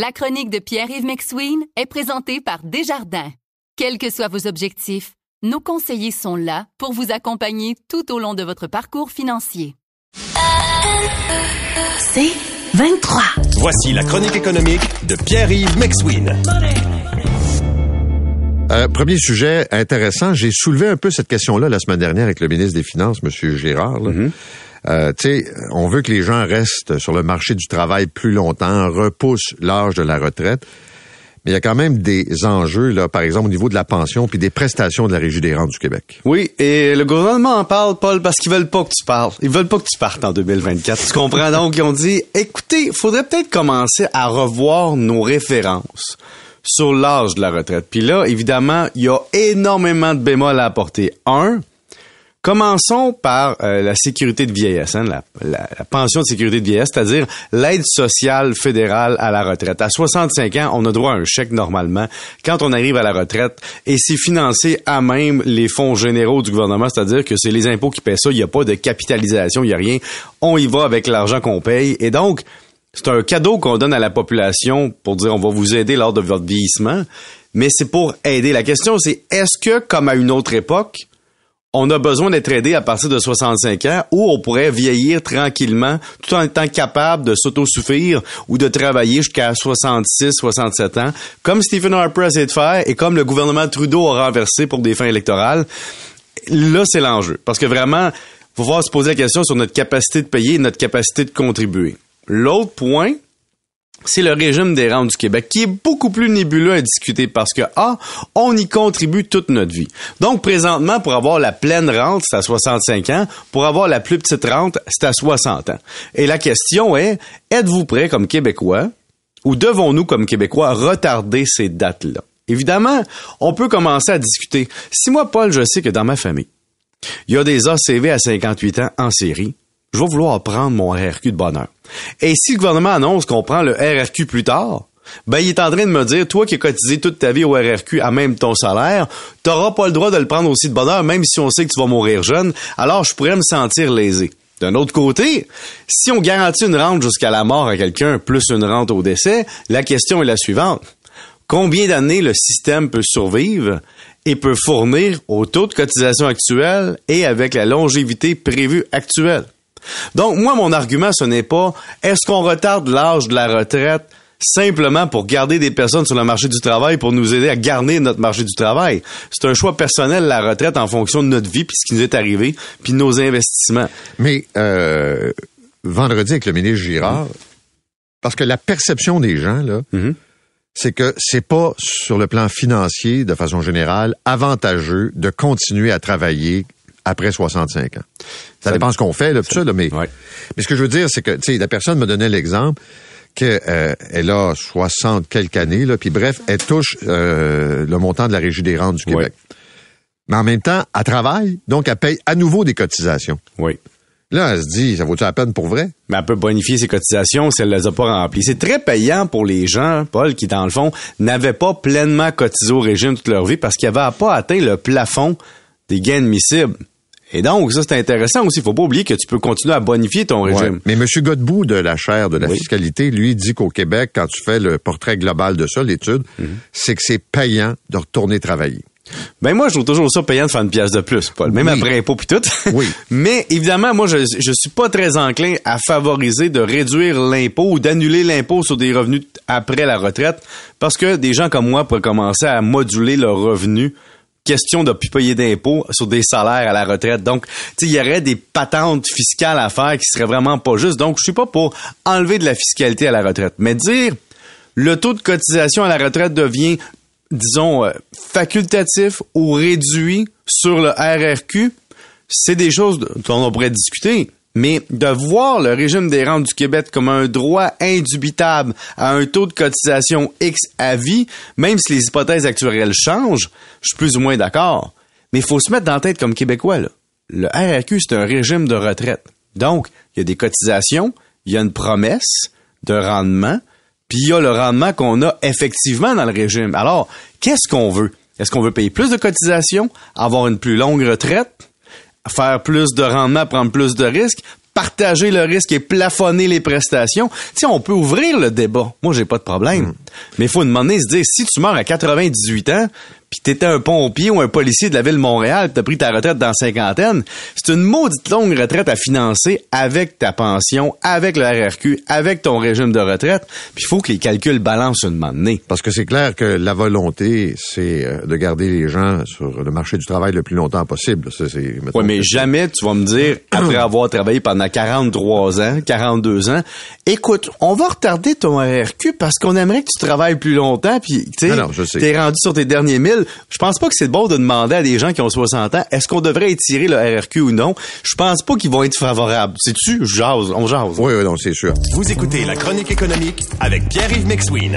La chronique de Pierre-Yves McSween est présentée par Desjardins. Quels que soient vos objectifs, nos conseillers sont là pour vous accompagner tout au long de votre parcours financier. C'est 23. Voici la chronique économique de Pierre-Yves McSween. Euh, premier sujet intéressant. J'ai soulevé un peu cette question-là la semaine dernière avec le ministre des Finances, M. Girard. là. Euh, tu sais, on veut que les gens restent sur le marché du travail plus longtemps, repoussent l'âge de la retraite. Mais il y a quand même des enjeux, là, par exemple, au niveau de la pension puis des prestations de la Régie des rentes du Québec. Oui, et le gouvernement en parle, Paul, parce qu'ils veulent pas que tu parles. Ils veulent pas que tu partes en 2024. Tu comprends? Donc? Ils ont dit, écoutez, faudrait peut-être commencer à revoir nos références sur l'âge de la retraite. Puis là, évidemment, il y a énormément de bémols à apporter. Un, Commençons par euh, la sécurité de vieillesse, hein, la, la- la pension de sécurité de vieillesse, c'est-à-dire l'aide sociale fédérale à la retraite. À 65 ans, on a droit à un chèque normalement quand on arrive à la retraite et c'est financé à même les fonds généraux du gouvernement, c'est-à-dire que c'est les impôts qui paient ça, il n'y a pas de capitalisation, il n'y a rien. On y va avec l'argent qu'on paye et donc c'est un cadeau qu'on donne à la population pour dire on va vous aider lors de votre vieillissement, mais c'est pour aider. La question c'est est-ce que comme à une autre époque, on a besoin d'être aidé à partir de 65 ans ou on pourrait vieillir tranquillement tout en étant capable de s'autosuffire ou de travailler jusqu'à 66, 67 ans, comme Stephen Harper a de faire et comme le gouvernement Trudeau a renversé pour des fins électorales. Là, c'est l'enjeu. Parce que vraiment, faut voir se poser la question sur notre capacité de payer et notre capacité de contribuer. L'autre point, c'est le régime des rentes du Québec, qui est beaucoup plus nébuleux à discuter parce que, ah, on y contribue toute notre vie. Donc, présentement, pour avoir la pleine rente, c'est à 65 ans. Pour avoir la plus petite rente, c'est à 60 ans. Et la question est, êtes-vous prêt comme Québécois, ou devons-nous, comme Québécois, retarder ces dates-là? Évidemment, on peut commencer à discuter. Si moi, Paul, je sais que dans ma famille, il y a des ACV à 58 ans en série, je vais vouloir prendre mon RRQ de bonheur. Et si le gouvernement annonce qu'on prend le RRQ plus tard, ben, il est en train de me dire, toi qui as cotisé toute ta vie au RRQ à même ton salaire, t'auras pas le droit de le prendre aussi de bonheur, même si on sait que tu vas mourir jeune, alors je pourrais me sentir lésé. D'un autre côté, si on garantit une rente jusqu'à la mort à quelqu'un plus une rente au décès, la question est la suivante. Combien d'années le système peut survivre et peut fournir au taux de cotisation actuel et avec la longévité prévue actuelle? Donc, moi, mon argument, ce n'est pas est-ce qu'on retarde l'âge de la retraite simplement pour garder des personnes sur le marché du travail pour nous aider à garder notre marché du travail? C'est un choix personnel, la retraite, en fonction de notre vie, puis ce qui nous est arrivé, puis de nos investissements. Mais euh, vendredi avec le ministre Girard, parce que la perception des gens, là, Mhm. c'est que c'est pas sur le plan financier, de façon générale, avantageux de continuer à travailler après 65 ans. Ça, Ça- dépend ce qu'on fait, là, tout ça, là, mais, Ouais. mais ce que je veux dire, c'est que, tu sais, la personne me donnait l'exemple qu'elle euh, a 60 quelques années, là, puis bref, elle touche euh, le montant de la Régie des rentes du Ouais. Québec. Mais en même temps, elle travaille, donc elle paye à nouveau des cotisations. Oui. Là, elle se dit, ça vaut-tu la peine pour vrai? Mais elle peut bonifier ses cotisations si elle les a pas remplies. C'est très payant pour les gens, Paul, qui, dans le fond, n'avaient pas pleinement cotisé au régime toute leur vie parce qu'ils n'avaient pas atteint le plafond des gains admissibles. Et donc, ça, c'est intéressant aussi. Faut pas oublier que tu peux continuer à bonifier ton régime. Mais M. Godbout de la chaire de la Oui. fiscalité, lui, dit qu'au Québec, quand tu fais le portrait global de ça, l'étude, Mhm. c'est que c'est payant de retourner travailler. Ben moi, je trouve toujours ça payant de faire une pièce de plus, Paul. Même Oui. après impôt puis tout. Oui. Mais évidemment, moi, je, je suis pas très enclin à favoriser de réduire l'impôt ou d'annuler l'impôt sur des revenus après la retraite parce que des gens comme moi pourraient commencer à moduler leurs revenus question de plus payer d'impôts sur des salaires à la retraite. Donc, il y aurait des patentes fiscales à faire qui seraient vraiment pas justes. Donc, je suis pas pour enlever de la fiscalité à la retraite. Mais dire le taux de cotisation à la retraite devient, disons, euh, facultatif ou réduit sur le RRQ, c'est des choses dont on pourrait discuter. Mais de voir le régime des rentes du Québec comme un droit indubitable à un taux de cotisation X à vie, même si les hypothèses actuelles changent, je suis plus ou moins d'accord. Mais il faut se mettre dans la tête comme Québécois. Là. Le RRQ, c'est un régime de retraite. Donc, il y a des cotisations, il y a une promesse de rendement, puis il y a le rendement qu'on a effectivement dans le régime. Alors, qu'est-ce qu'on veut? Est-ce qu'on veut payer plus de cotisations, avoir une plus longue retraite, faire plus de rendement, prendre plus de risques? partager le risque et plafonner les prestations. Tu on peut ouvrir le débat. Moi, j'ai pas de problème. Mm. Mais il faut demander, se dire, si tu meurs à 98 ans, puis t'étais un pompier ou un policier de la ville de Montréal, t'as pris ta retraite dans la cinquantaine, c'est une maudite longue retraite à financer avec ta pension, avec le RRQ, avec ton régime de retraite. Puis il faut que les calculs balancent une moment donné. Parce que c'est clair que la volonté, c'est euh, de garder les gens sur le marché du travail le plus longtemps possible. Ouais, mais jamais tu vas me dire, après avoir travaillé pendant 43 ans, 42 ans, écoute, on va retarder ton RRQ parce qu'on aimerait que tu travailles plus longtemps, puis tu sais, t'es rendu sur tes derniers Je pense pas que c'est bon de demander à des gens qui ont 60 ans, est-ce qu'on devrait étirer le RRQ ou non? Je pense pas qu'ils vont être favorables. Sais-tu? Jase, on jase. Oui, oui, non, c'est sûr. Vous écoutez La Chronique économique avec Pierre-Yves McSween.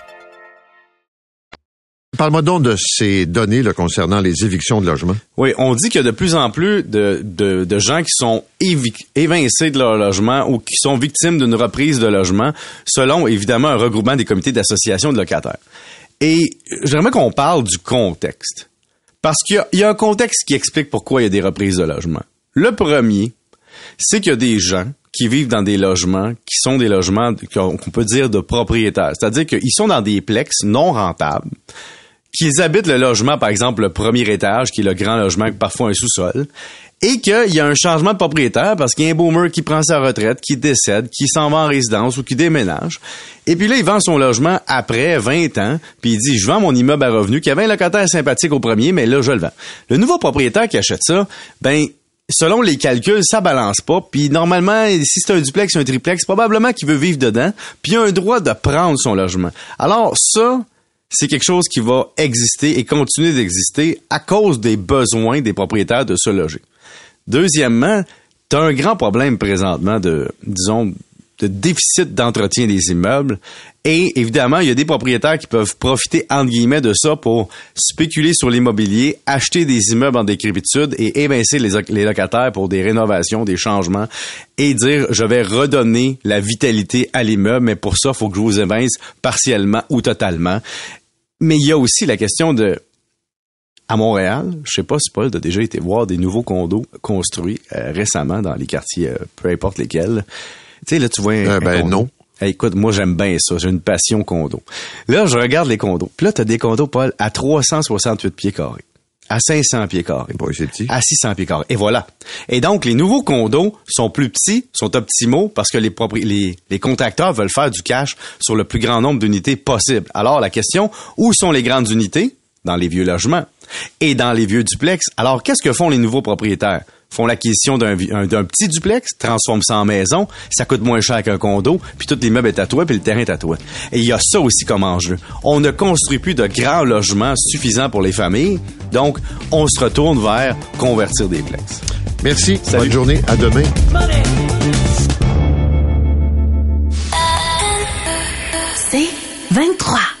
Parle-moi donc de ces données concernant les évictions de logements. Oui, on dit qu'il y a de plus en plus de, gens qui sont évi- évincés de leur logement ou qui sont victimes d'une reprise de logement, selon évidemment un regroupement des comités d'association de locataires. Et j'aimerais qu'on parle du contexte. Parce qu'il y a, un contexte qui explique pourquoi il y a des reprises de logement. Le premier, c'est qu'il y a des gens qui vivent dans des logements qui sont des logements qu'on peut dire de propriétaires. C'est-à-dire qu'ils sont dans des plex non rentables, qu'ils habitent le logement, par exemple, le premier étage, qui est le grand logement, parfois un sous-sol, et qu'il y a un changement de propriétaire parce qu'il y a un boomer qui prend sa retraite, qui décède, qui s'en va en résidence ou qui déménage. Et puis là, il vend son logement après 20 ans, puis il dit, je vends mon immeuble à revenu, qui avait un locataire sympathique au premier, mais là, je le vends. Le nouveau propriétaire qui achète ça, ben, selon les calculs, ça balance pas. Puis normalement, si c'est un duplex ou un triplex, probablement qu'il veut vivre dedans, puis il a un droit de prendre son logement. Alors ça, c'est quelque chose qui va exister et continuer d'exister à cause des besoins des propriétaires de se loger. Deuxièmement, tu as un grand problème présentement de, disons, de déficit d'entretien des immeubles. Et évidemment, il y a des propriétaires qui peuvent profiter, entre guillemets, de ça pour spéculer sur l'immobilier, acheter des immeubles en décrépitude et évincer les, les locataires pour des rénovations, des changements et dire, je vais redonner la vitalité à l'immeuble, mais pour ça, il faut que je vous évince partiellement ou totalement. Mais il y a aussi la question de, à Montréal, je sais pas si Paul a déjà été voir des nouveaux condos construits euh, récemment dans les quartiers, euh, peu importe lesquels. Tu sais, là, tu vois un, Euh, un ben, condo. non. Hey, écoute, moi, j'aime bien ça. J'ai une passion condo. Là, je regarde les condos. Puis là, t'as des condos, Paul, à 368 pieds carrés, à 500 pieds carrés, Bon, c'est petit. à 600 pieds carrés. Et voilà. Et donc, les nouveaux condos sont plus petits, sont optimaux parce que les, propri- les, les contracteurs veulent faire du cash sur le plus grand nombre d'unités possible. Alors, la question, où sont les grandes unités? Dans les vieux logements et dans les vieux duplex. Alors, qu'est-ce que font les nouveaux propriétaires? Font l'acquisition d'un petit duplex, transforment ça en maison, ça coûte moins cher qu'un condo, puis tout l'immeuble est à toi, puis le terrain est à toi. Et il y a ça aussi comme enjeu. On ne construit plus de grands logements suffisants pour les familles, donc on se retourne vers convertir des plex. Merci. Salut. Bonne journée. À demain. C'est 23.